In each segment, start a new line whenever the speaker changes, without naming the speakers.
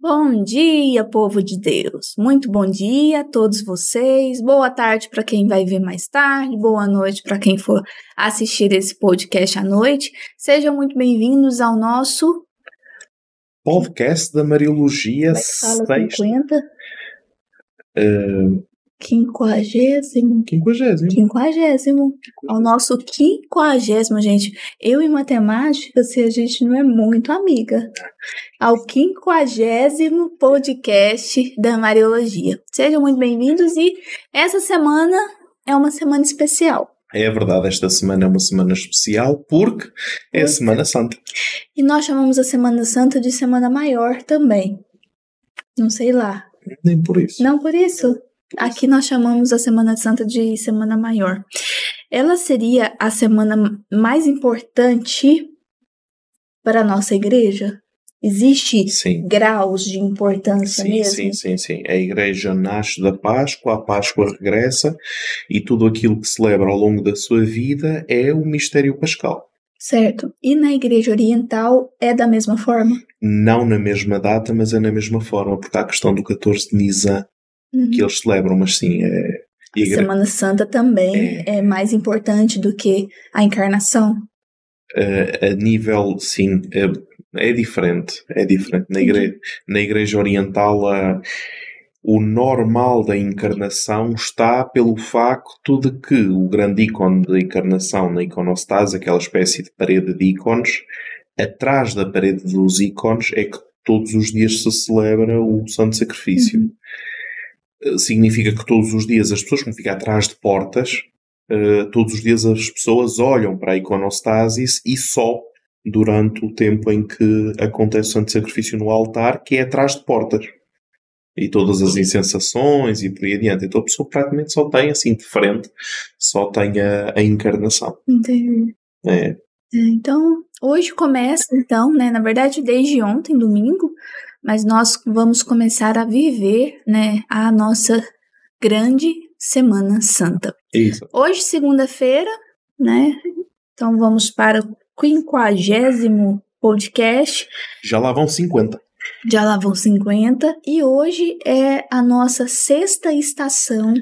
Bom dia, povo de Deus. Muito bom dia a todos vocês. Boa tarde para quem vai ver mais tarde. Boa noite para quem for assistir esse podcast à noite. Sejam muito bem-vindos ao nosso
podcast da Mariologia
Como é que fala?
sexta.
50?
Uh,
Quinquagésimo.
quinquagésimo.
Quinquagésimo. Ao nosso quinquagésimo, gente. Eu em matemática, se a gente não é muito amiga. Ao quinquagésimo podcast da Mariologia. Sejam muito bem-vindos e essa semana é uma semana especial.
É verdade, esta semana é uma semana especial porque é a Semana Santa.
E nós chamamos a Semana Santa de Semana Maior também. Não sei lá.
Nem por isso.
Não por isso. Aqui nós chamamos a Semana Santa de Semana Maior. Ela seria a semana mais importante para a nossa igreja? Existe
Sim.
graus de importância
Sim,
mesmo?
sim, sim, sim. A Igreja nasce da Páscoa, a Páscoa regressa e tudo aquilo que celebra ao longo da sua vida é o mistério pascal.
Certo. E na igreja oriental é da mesma forma?
Não na mesma data, mas é na mesma forma, porque há a questão do 14 de Nisan
Uhum.
que eles celebram, mas sim, é. a
Semana Santa também é. mais importante do que a encarnação?
a nível, sim, é, é diferente. É diferente. Na, igre, na Igreja Oriental, a- o normal da encarnação está pelo facto de que o grande ícone da encarnação na iconostase, aquela espécie de parede de ícones, atrás da parede dos ícones é que todos os dias se celebra o Santo Sacrifício.
Uhum.
Eh, Significa que todos os dias as pessoas, como ficam atrás de portas, eh, todos os dias as pessoas olham para a iconostasis e só durante o tempo em que acontece o santo sacrifício no altar, que é atrás de portas. E todas as incensações e por aí adiante. Então a pessoa praticamente só tem assim de frente, só tem a, a encarnação.
Entendi.
É,
É, Então, hoje começa, então, né? Na verdade, desde ontem, domingo, mas nós vamos começar a viver, né, a nossa grande Semana Santa.
isso.
Hoje, segunda-feira, né? Então vamos para o quinquagésimo podcast.
Já lá vão 50.
Já lá vão 50 e hoje é a nossa sexta estação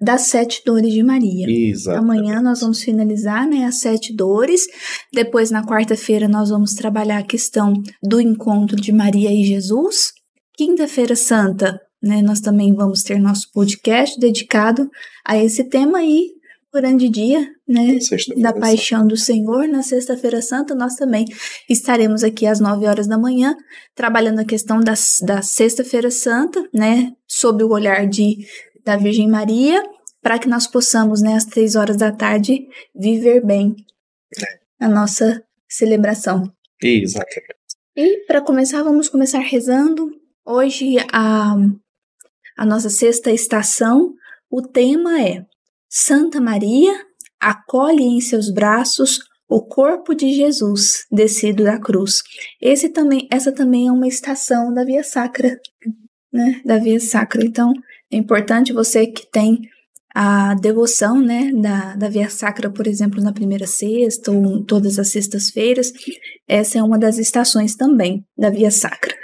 das sete dores de Maria.
Exato.
Amanhã nós vamos finalizar né, as sete dores. Depois, na quarta-feira, nós vamos trabalhar a questão do encontro de Maria e Jesus. Quinta-feira Santa, né, nós também vamos ter nosso podcast dedicado a esse tema e grande dia, né? Da paixão do Senhor, na Sexta-feira Santa, nós também estaremos aqui às 9 horas da manhã, trabalhando a questão da, da Sexta-feira Santa, né? Sob o olhar de, da Virgem Maria, para que nós possamos, né, às 3 horas da tarde, viver bem a nossa celebração.
Exatamente.
E para começar, vamos começar rezando. Hoje a, a nossa sexta estação, o tema é Santa Maria acolhe em seus braços o corpo de Jesus descido da cruz. Esse também, essa também é uma estação da Via Sacra, né? Da Via Sacra. Então, é importante você que tem a devoção, né, da, da Via Sacra, por exemplo, na primeira sexta ou todas as sextas-feiras, essa é uma das estações também da Via Sacra.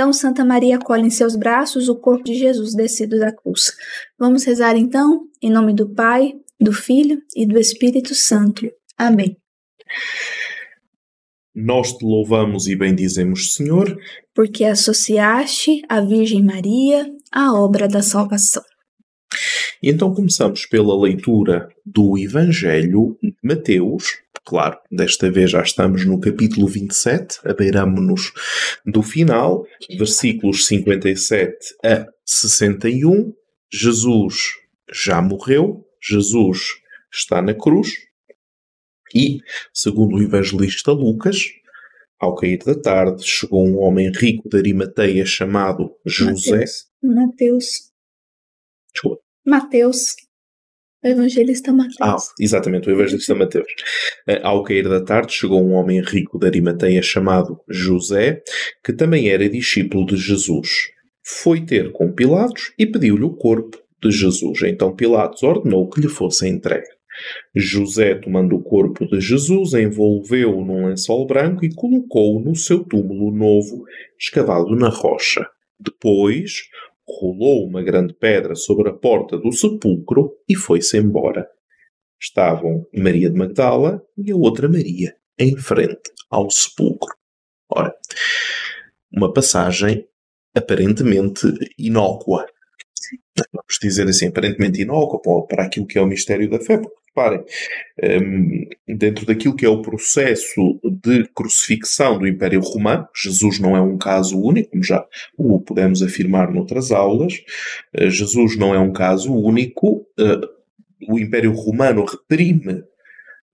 Então, Santa Maria acolhe em seus braços o corpo de Jesus descido da cruz. Vamos rezar então, em nome do Pai, do Filho e do Espírito Santo. Amém.
Nós te louvamos e bendizemos, Senhor,
Porque associaste a Virgem Maria à obra da salvação.
E então começamos pela leitura do Evangelho de Mateus. Claro, desta vez já estamos no capítulo 27, abeiramo-nos do final, versículos 57 a 61. Jesus já morreu, Jesus está na cruz. E, segundo o evangelista Lucas, ao cair da tarde, chegou um homem rico de Arimateia chamado José.
Mateus.
Desculpa.
Mateus. O evangelista Mateus.
Ah, exatamente, o evangelista Mateus. Eh, Ao cair da tarde, chegou um homem rico de Arimateia chamado José, que também era discípulo de Jesus. Foi ter com Pilatos e pediu-lhe o corpo de Jesus. Então Pilatos ordenou que lhe fosse entregue. José, tomando o corpo de Jesus, envolveu-o num lençol branco e colocou-o no seu túmulo novo, escavado na rocha. Depois, rolou uma grande pedra sobre a porta do sepulcro e foi-se embora. Estavam Maria de Magdala e a outra Maria em frente ao sepulcro. Ora, uma passagem aparentemente inócua. Vamos dizer assim, aparentemente inócua para aquilo que é o mistério da fé, porque reparem, hum, dentro daquilo que é o processo de crucifixão do Império Romano, Jesus não é um caso único, como já o podemos afirmar noutras aulas, eh, Jesus não é um caso único, eh, o Império Romano reprime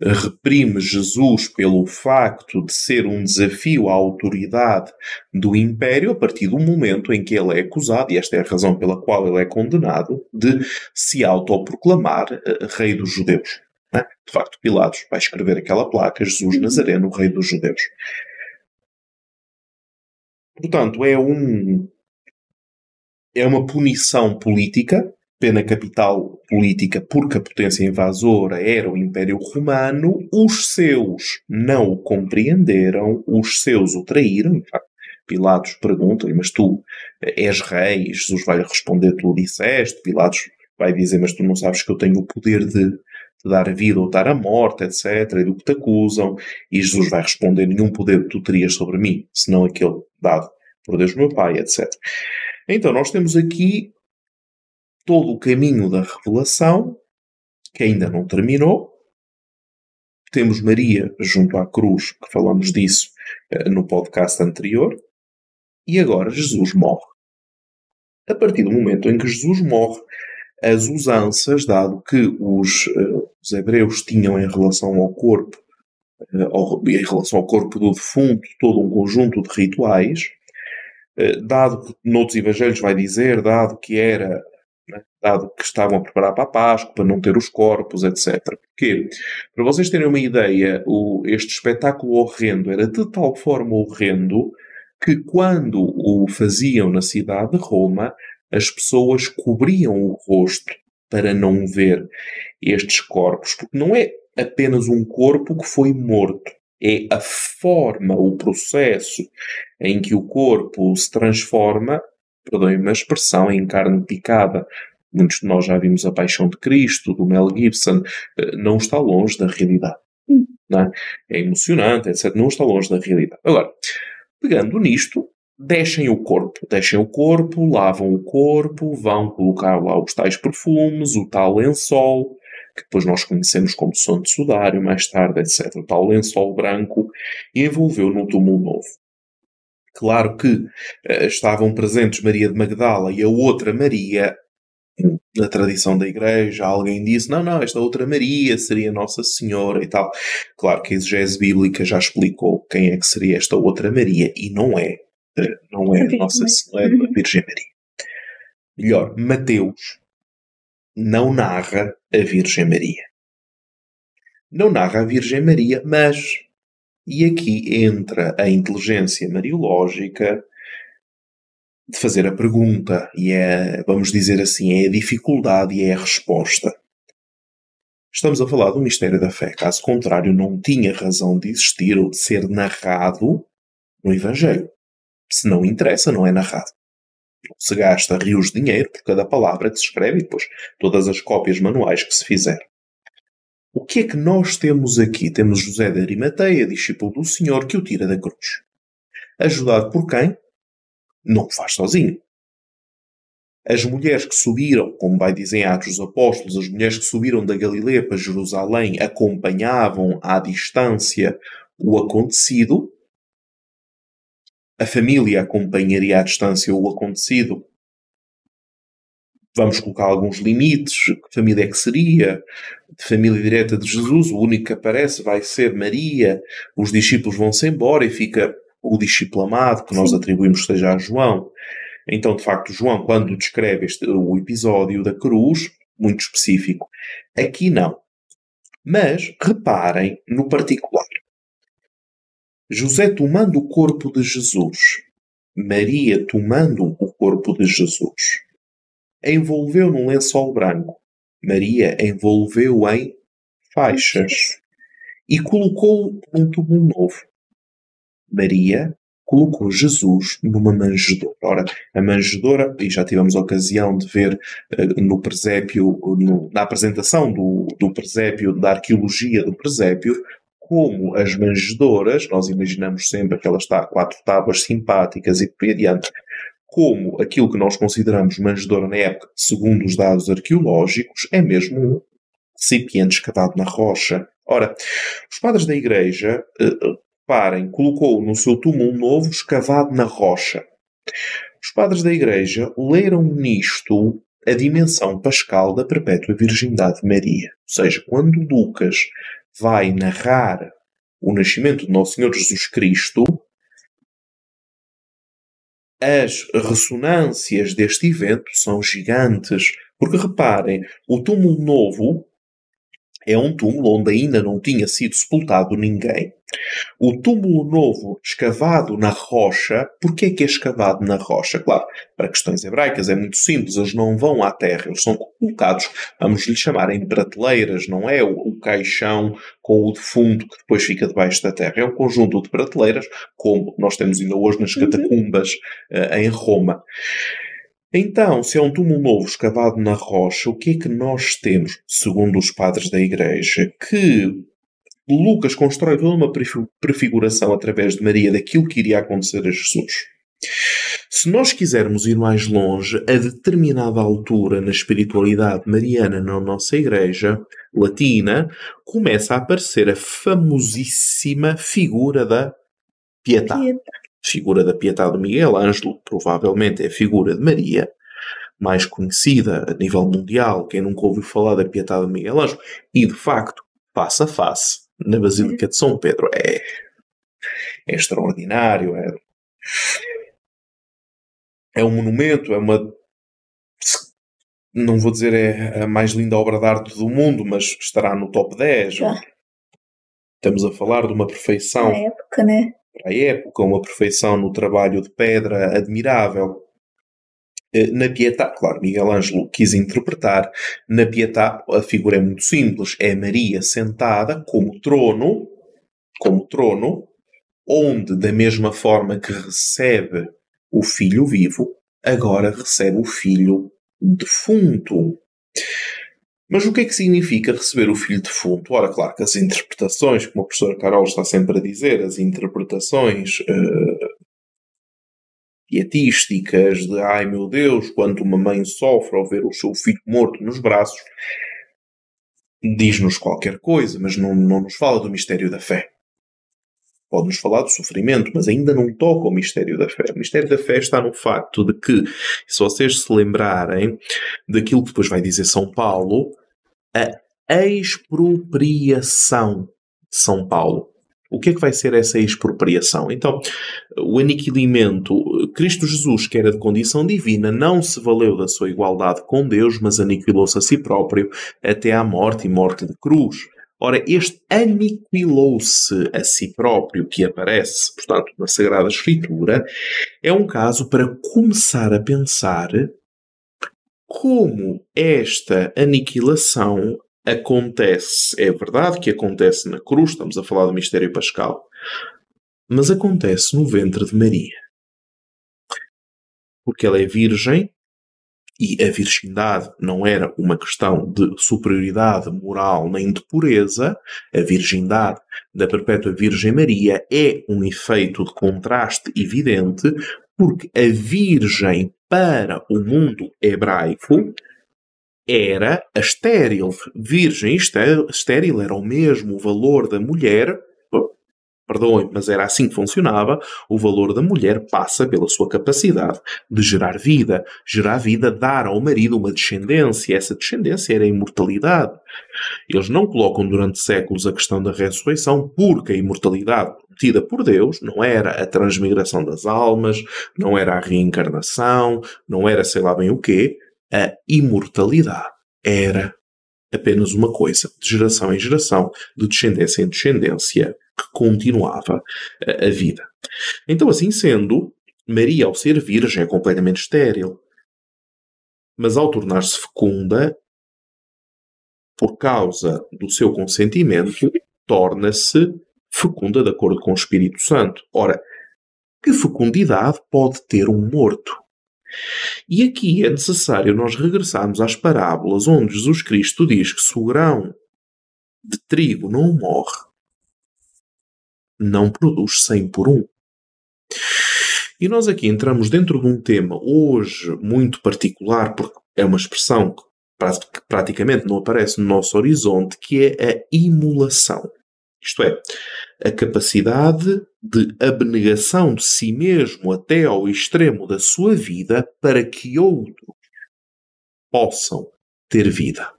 reprime Jesus pelo facto de ser um desafio à autoridade do Império a partir do momento em que ele é acusado, e esta é a razão pela qual ele é condenado, de se autoproclamar uh, rei dos judeus. Né? De facto, Pilatos vai escrever aquela placa, Jesus Nazareno, rei dos judeus. Portanto, é um é uma punição política pena capital política porque a potência invasora era o Império Romano, os seus não o compreenderam, os seus o traíram. Pilatos pergunta-lhe, mas tu és rei? Jesus vai responder, tu o disseste. Pilatos vai dizer, mas tu não sabes que eu tenho o poder de, dar a vida ou dar a morte, etc., e do que te acusam. E Jesus vai responder, nenhum poder tu terias sobre mim, senão aquele dado por Deus meu Pai, etc. Então, nós temos aqui todo o caminho da revelação, que ainda não terminou. Temos Maria junto à cruz, que falamos disso uh, no podcast anterior. E agora Jesus morre. A partir do momento em que Jesus morre, as usanças, dado que os, uh, os hebreus tinham em relação ao corpo, uh, em relação ao corpo do defunto, todo um conjunto de rituais, dado que noutros evangelhos vai dizer, dado que era dado que estavam a preparar para a Páscoa, para não ter os corpos, etc. Porque, para vocês terem uma ideia, o, este espetáculo horrendo era de tal forma horrendo que quando o faziam na cidade de Roma, as pessoas cobriam o rosto para não ver estes corpos, porque não é apenas um corpo que foi morto, é a forma, o processo em que o corpo se transforma perdoem-me a expressão, em carne picada. Muitos de nós já vimos A Paixão de Cristo, do Mel Gibson, eh, não está longe da realidade. Hum. É? é emocionante, etc. Não está longe da realidade. Agora, pegando nisto, deixem o corpo, deixem o corpo, lavam o corpo, vão colocar lá os tais perfumes, o tal lençol, que depois nós conhecemos como som de sudário mais tarde, etc. O tal lençol branco, e envolveu no túmulo novo. Claro que uh, estavam presentes Maria de Magdala e a outra Maria, na tradição da Igreja, alguém disse: não, não, esta outra Maria seria Nossa Senhora e tal. Claro que a exegese bíblica já explicou quem é que seria esta outra Maria e não é, uh, não é Nossa Senhora, a Virgem Maria. Melhor, Mateus não narra a Virgem Maria. Não narra a Virgem Maria, mas e aqui entra a inteligência mariológica de fazer a pergunta e é, vamos dizer assim, é a dificuldade e é a resposta. Estamos a falar do mistério da fé. Caso contrário, não tinha razão de existir ou de ser narrado no Evangelho. Se não interessa, não é narrado. Se gasta rios de dinheiro por cada palavra que se escreve e depois todas as cópias manuais que se fizer. O que é que nós temos aqui? Temos José de Arimateia, discípulo do Senhor, que o tira da cruz. Ajudado por quem? Não faz sozinho. As mulheres que subiram, como vai dizer em Atos dos Apóstolos, as mulheres que subiram da Galileia para Jerusalém acompanhavam à distância o acontecido. A família acompanharia à distância o acontecido vamos colocar alguns limites, que família é que seria, de família direta de Jesus, o único que aparece vai ser Maria, os discípulos vão-se embora e fica o discípulo amado, que nós Sim. atribuímos que seja a João. Então, de facto, João, quando descreve este, o episódio da cruz, muito específico, aqui não. Mas reparem no particular. José tomando o corpo de Jesus, Maria tomando o corpo de Jesus envolveu num lençol branco. Maria envolveu em faixas e colocou num túmulo novo. Maria colocou Jesus numa manjedoura. Ora, a manjedoura, e já tivemos a ocasião de ver uh, no presépio, no, na apresentação do, do presépio, da arqueologia do presépio, como as manjedouras, nós imaginamos sempre que ela está a quatro tábuas simpáticas e por aí adiante, como aquilo que nós consideramos manjedoura na época, segundo os dados arqueológicos, é mesmo um recipiente escavado na rocha. Ora, os padres da Igreja, uh, reparem, colocou no seu túmulo novo escavado na rocha. Os padres da Igreja leram nisto a dimensão pascal da perpétua virgindade de Maria. Ou seja, quando Lucas vai narrar o nascimento de Nosso Senhor Jesus Cristo, as ressonâncias deste evento são gigantes. Porque reparem, o túmulo novo é um túmulo onde ainda não tinha sido sepultado ninguém. O túmulo novo, escavado na rocha, porquê que é escavado na rocha? Claro, para questões hebraicas é muito simples, eles não vão à terra, eles são colocados, vamos lhe chamar em prateleiras, não é o, o caixão com o defunto que depois fica debaixo da terra, é um conjunto de prateleiras, como nós temos ainda hoje nas uhum. catacumbas uh, em Roma. Então, se é um túmulo novo escavado na rocha, o que é que nós temos, segundo os padres da Igreja? Que Lucas constrói toda uma prefiguração através de Maria daquilo que iria acontecer a Jesus. Se nós quisermos ir mais longe, a determinada altura na espiritualidade mariana na nossa Igreja latina, começa a aparecer a famosíssima figura da Pietà. Pietà figura da Pietà de Miguel Ângelo, provavelmente é a figura de Maria, mais conhecida a nível mundial, quem nunca ouviu falar da Pietà de Miguel Ângelo, e de facto, face a face, na Basílica de São Pedro, é, é extraordinário, é, é um monumento, é uma não vou dizer é a mais linda obra de arte do mundo, mas estará no top 10. Estamos a falar de uma perfeição.
Na época, né?
Para a época, uma perfeição no trabalho de pedra admirável. Eh, na Pietà, claro, Miguel Ângelo quis interpretar, na Pietà a figura é muito simples, é Maria sentada como trono, como trono, onde da mesma forma que recebe o filho vivo, agora recebe o filho defunto. Mas o que é que significa receber o filho defunto? Ora, claro que as interpretações, como a professora Carol está sempre a dizer, as interpretações uh, pietísticas de ai meu Deus, quando uma mãe sofre ao ver o seu filho morto nos braços, diz-nos qualquer coisa, mas não, não nos fala do mistério da fé. Pode-nos falar do sofrimento, mas ainda não toca o mistério da fé. O mistério da fé está no facto de que, se vocês se lembrarem daquilo que depois vai dizer São Paulo, a expropriação de São Paulo. O que é que vai ser essa expropriação? Então, o aniquilamento, Cristo Jesus, que era de condição divina, não se valeu da sua igualdade com Deus, mas aniquilou-se a si próprio até à morte e morte de cruz. Ora, este aniquilou-se a si próprio, que aparece, portanto, na Sagrada Escritura, é um caso para começar a pensar como esta aniquilação acontece. É verdade que acontece na cruz, estamos a falar do mistério pascal, mas acontece no ventre de Maria. Porque ela é virgem e a virgindade não era uma questão de superioridade moral nem de pureza, a virgindade da Perpétua Virgem Maria é um efeito de contraste evidente, porque a Virgem para o mundo hebraico era a estéril. Virgem estéril era o mesmo valor da mulher perdoem, mas era assim que funcionava, o valor da mulher passa pela sua capacidade de gerar vida. Gerar vida, dar ao marido uma descendência. Essa descendência era a imortalidade. Eles não colocam durante séculos a questão da ressurreição, porque a imortalidade prometida por Deus não era a transmigração das almas, não era a reencarnação, não era sei lá bem o quê. A imortalidade era apenas uma coisa, de geração em geração, de descendência em descendência, que continuava a, vida. Então, assim sendo, Maria, ao ser virgem, é completamente estéril. Mas ao tornar-se fecunda, por causa do seu consentimento, torna-se fecunda de acordo com o Espírito Santo. Ora, que fecundidade pode ter um morto? E aqui é necessário nós regressarmos às parábolas onde Jesus Cristo diz que se o grão de trigo não morre, não produz 100 por um. E nós aqui entramos dentro de um tema hoje muito particular, porque é uma expressão que praticamente não aparece no nosso horizonte, que é a imulação. Isto é, a capacidade de abnegação de si mesmo até ao extremo da sua vida para que outros possam ter vida.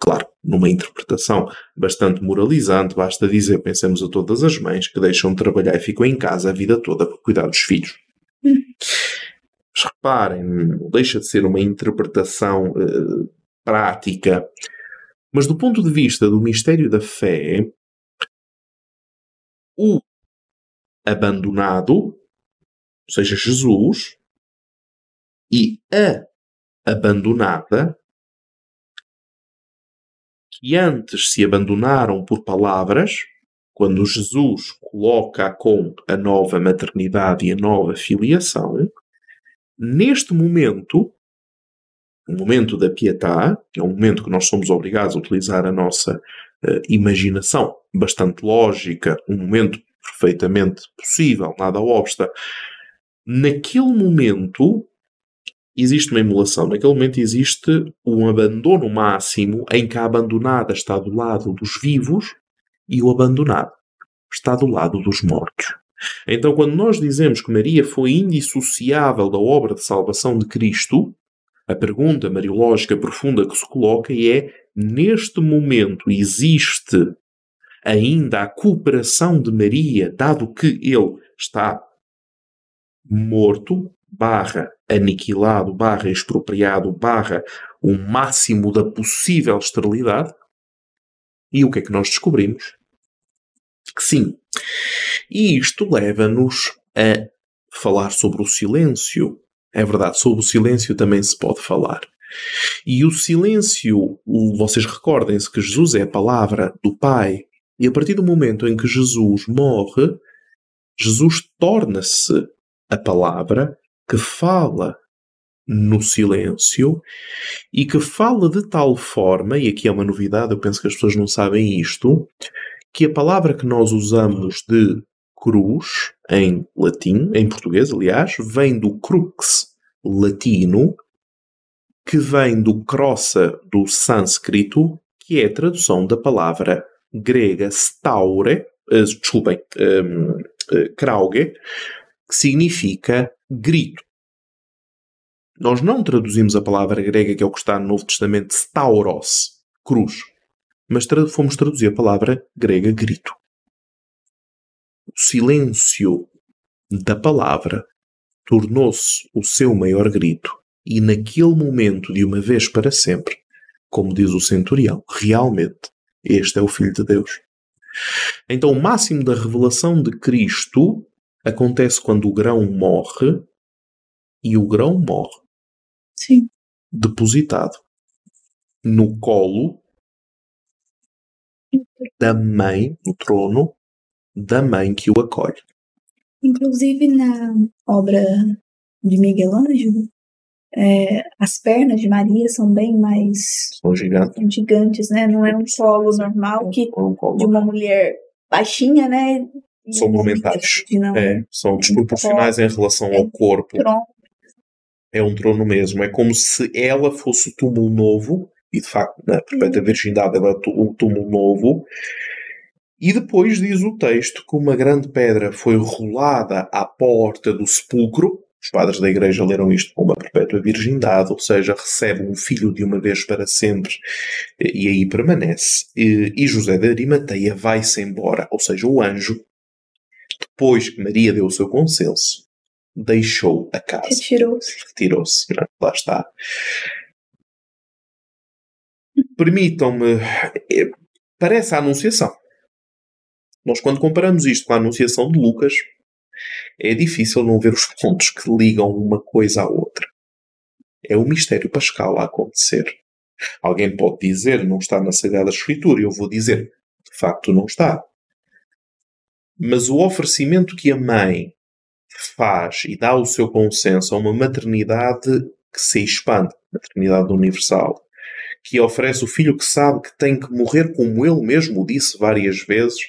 Claro, numa interpretação bastante moralizante, basta dizer, pensemos a todas as mães que deixam de trabalhar e ficam em casa a vida toda para cuidar dos filhos. Mas reparem, deixa de ser uma interpretação uh, prática. Mas do ponto de vista do mistério da fé, o abandonado, ou seja, Jesus, e a abandonada, que antes se abandonaram por palavras, quando Jesus coloca com a nova maternidade e a nova filiação, neste momento, o momento da pietá, que é um momento que nós somos obrigados a utilizar a nossa uh, imaginação bastante lógica, um momento perfeitamente possível, nada obsta. Naquele momento existe uma emulação, naquele momento existe um abandono máximo em que a abandonada está do lado dos vivos e o abandonado está do lado dos mortos. Então, quando nós dizemos que Maria foi indissociável da obra de salvação de Cristo, a pergunta mariológica profunda que se coloca é: neste momento existe ainda a cooperação de Maria, dado que ele está morto, barra aniquilado, barra expropriado, barra o máximo da possível esterilidade? E o que é que nós descobrimos? Que sim. E isto leva-nos a falar sobre o silêncio. É verdade, sobre o silêncio também se pode falar. E o silêncio, vocês recordem-se que Jesus é a palavra do Pai, e a partir do momento em que Jesus morre, Jesus torna-se a palavra que fala no silêncio e que fala de tal forma, e aqui é uma novidade, eu penso que as pessoas não sabem isto, que a palavra que nós usamos de cruz em latim, em português, aliás, vem do crux latino, que vem do crossa do sânscrito, que é a tradução da palavra grega staure, uh, desculpem, um, uh, eh, krauge, que significa grito. Nós não traduzimos a palavra grega que é o que está no Novo Testamento, stauros, cruz, mas tra fomos traduzir a palavra grega grito. O silêncio da palavra tornou-se o seu maior grito, e naquele momento, de uma vez para sempre, como diz o centurião, realmente este é o Filho de Deus. Então, o máximo da revelação de Cristo acontece quando o grão morre e o grão morre.
Sim.
Depositado no colo da mãe, no trono, da mãe que o acolhe.
Inclusive na obra de Miguel Ângelo, é, as pernas de Maria são bem mais
são gigantes,
são gigantes né? Não é um colo normal que de uma mulher baixinha, né?
São monumentais. É, são desproporcionais em relação ao corpo. É um trono mesmo. É como se ela fosse o túmulo novo, e de facto, na perpétua virgindade, ela é o túmulo novo. E depois diz o texto que uma grande pedra foi rolada à porta do sepulcro, os padres da Igreja leram isto com uma perpétua virgindade, ou seja, recebe um filho de uma vez para sempre e aí permanece. E José de Arimateia vai-se embora, ou seja, o anjo, depois que Maria deu o seu consenso, deixou a casa.
Retirou-se.
Retirou-se. Lá está. Permitam-me. Eh, parece a Anunciação. Nós, quando comparamos isto com a Anunciação de Lucas, é difícil não ver os pontos que ligam uma coisa à outra. É o mistério pascal a acontecer. Alguém pode dizer não está na Sagrada Escritura, e eu vou dizer de facto não está. Mas o oferecimento que a mãe faz e dá o seu consenso a uma maternidade que se expande, maternidade universal, que oferece o filho que sabe que tem que morrer como ele mesmo disse várias vezes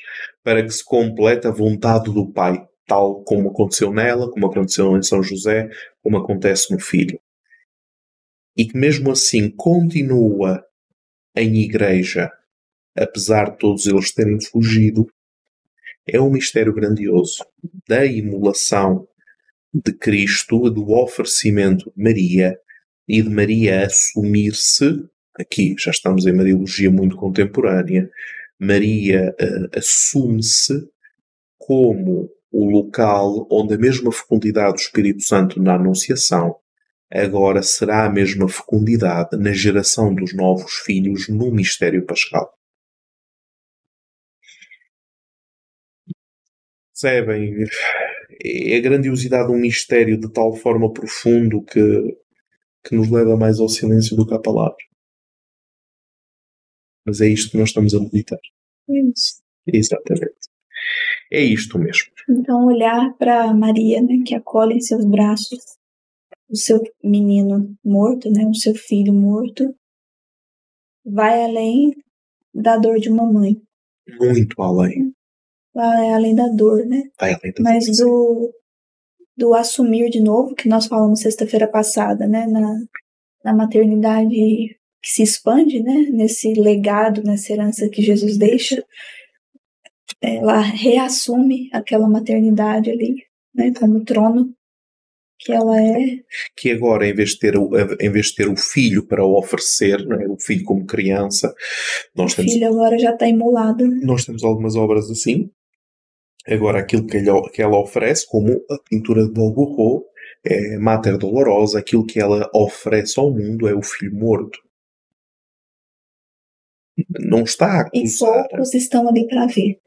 para que se complete a vontade do pai, tal como aconteceu nela, como aconteceu em São José, como acontece no filho. E que mesmo assim continua em igreja, apesar de todos eles terem fugido, é um mistério grandioso da imolação de Cristo, do oferecimento de Maria e de Maria assumir-se, aqui já estamos em Mariologia muito contemporânea, Maria uh, assume-se como o local onde a mesma fecundidade do Espírito Santo na Anunciação agora será a mesma fecundidade na geração dos novos filhos no mistério pascal. Percebem? É a grandiosidade de um mistério de tal forma profundo que, que nos leva mais ao silêncio do que à palavra. Mas é isto que nós estamos a meditar.
Isso.
Exatamente. É isto mesmo.
Então, olhar para Maria, né, que acolhe em seus braços o seu menino morto, né, o seu filho morto, vai além da dor de uma mãe.
Muito além.
Vai além da dor, né?
Vai além da
Mas
dor.
do, do assumir de novo, que nós falamos sexta-feira passada, né, na, na maternidade que se expande, né, nesse legado, nessa herança que Jesus deixa, ela reassume aquela maternidade ali, né, como trono que ela é.
Que agora, em vez de ter o, em vez de ter o filho para o oferecer, não é? o filho como criança, nós
o
temos,
filho agora já está imolado. né?
nós temos algumas obras assim. Agora, aquilo que, que ela oferece, como a pintura de Dolgorro, é Mater Dolorosa, aquilo que ela oferece ao mundo é o filho morto. Não está a
E
acusar.
poucos estão ali para ver.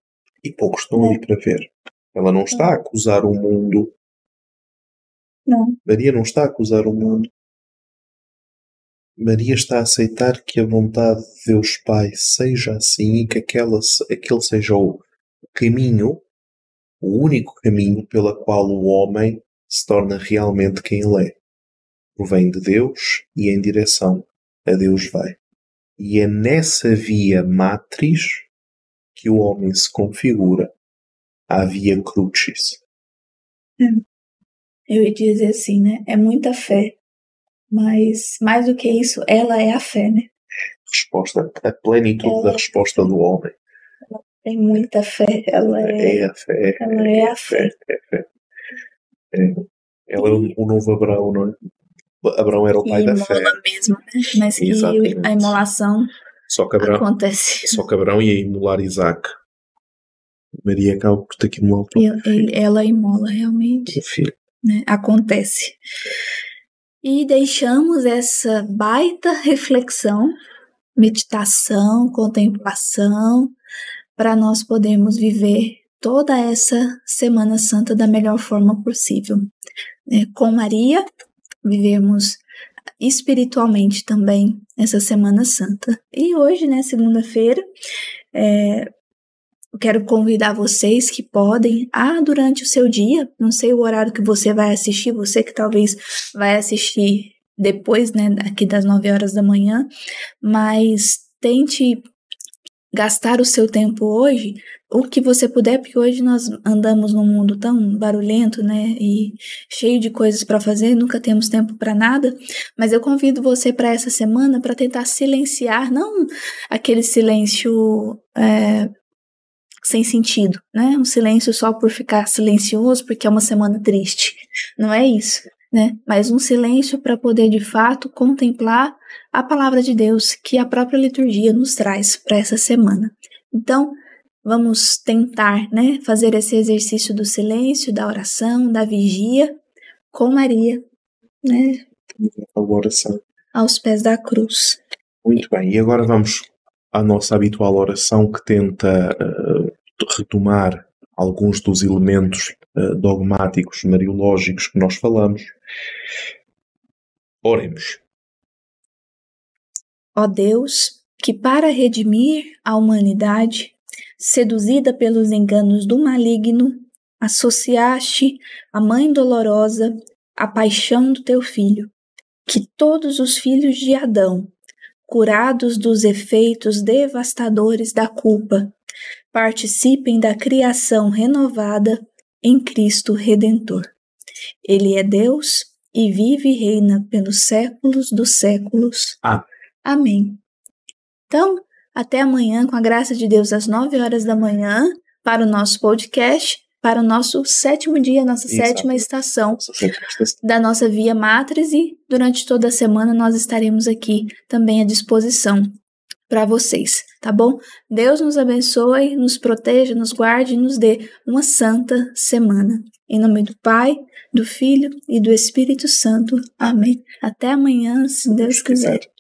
E poucos estão ali para ver. Ela não está a acusar o mundo.
Não.
Maria não está a acusar o mundo. Maria está a aceitar que a vontade de Deus Pai seja assim e que aquela, aquele seja o caminho, o único caminho pela qual o homem se torna realmente quem ele é. Provém de Deus e em direção a Deus vai. E é nessa via matriz que o homem se configura a via crucis.
Eu ia dizer assim, né? É muita fé. Mas mais do que isso, ela é a fé, né?
Resposta, a plenitude
Ela-
da resposta do homem.
Tem muita fé. Ela é.
É a fé.
ela é a fé.
É a fé. É. Ela é o o novo Abraão, não é? Abraão era o pai
e
da fé.
mesmo, né? Mas que
Exatamente.
a imolação
Só que Abraão,
acontece.
só que Abraão ia imular Isaac. Maria acaba por ter que imular o próprio
ele- ela imola realmente.
filho.
né? Acontece. E deixamos essa baita reflexão, meditação, contemplação, para nós podermos viver toda essa Semana Santa da melhor forma possível. né? com Maria, vivemos espiritualmente também essa Semana Santa. E hoje, né, segunda-feira, é, eu quero convidar vocês que podem, ah, durante o seu dia, não sei o horário que você vai assistir, você que talvez vai assistir depois, né, aqui das 9 horas da manhã, mas tente gastar o seu tempo hoje, o que você puder, porque hoje nós andamos num mundo tão barulhento, né, e cheio de coisas para fazer, nunca temos tempo para nada, mas eu convido você para essa semana para tentar silenciar, não aquele silêncio é, sem sentido, né? Um silêncio só por ficar silencioso porque é uma semana triste. Não é isso, né? Mas um silêncio para poder de fato contemplar a palavra de Deus que a própria liturgia nos traz para essa semana. Então, vamos tentar, né, fazer esse exercício do silêncio, da oração, da vigia com Maria, né,
A oração.
aos pés da cruz.
Muito bem, e agora vamos à nossa habitual oração que tenta eh, retomar alguns dos elementos eh, dogmáticos, mariológicos que nós falamos. Oremos.
Ó Deus, que para redimir a humanidade, seduzida pelos enganos do maligno, associaste a Mãe dolorosa à paixão do teu filho, que todos os filhos de Adão, curados dos efeitos devastadores da culpa, participem da criação renovada em Cristo Redentor. Ele é Deus e vive e reina pelos séculos dos séculos.
Amém.
Amém. Então, até amanhã, com a graça de Deus, às 9 horas da manhã, para o nosso podcast, para o nosso sétimo dia, nossa
Exato.
sétima
Estação.
da nossa Via Matriz e durante toda a semana nós estaremos aqui também à disposição para vocês, tá bom? Deus nos abençoe, nos proteja, nos guarde e nos dê uma santa semana. Em nome do Pai, do Filho e do Espírito Santo. Amém. Até amanhã, se Deus quiser.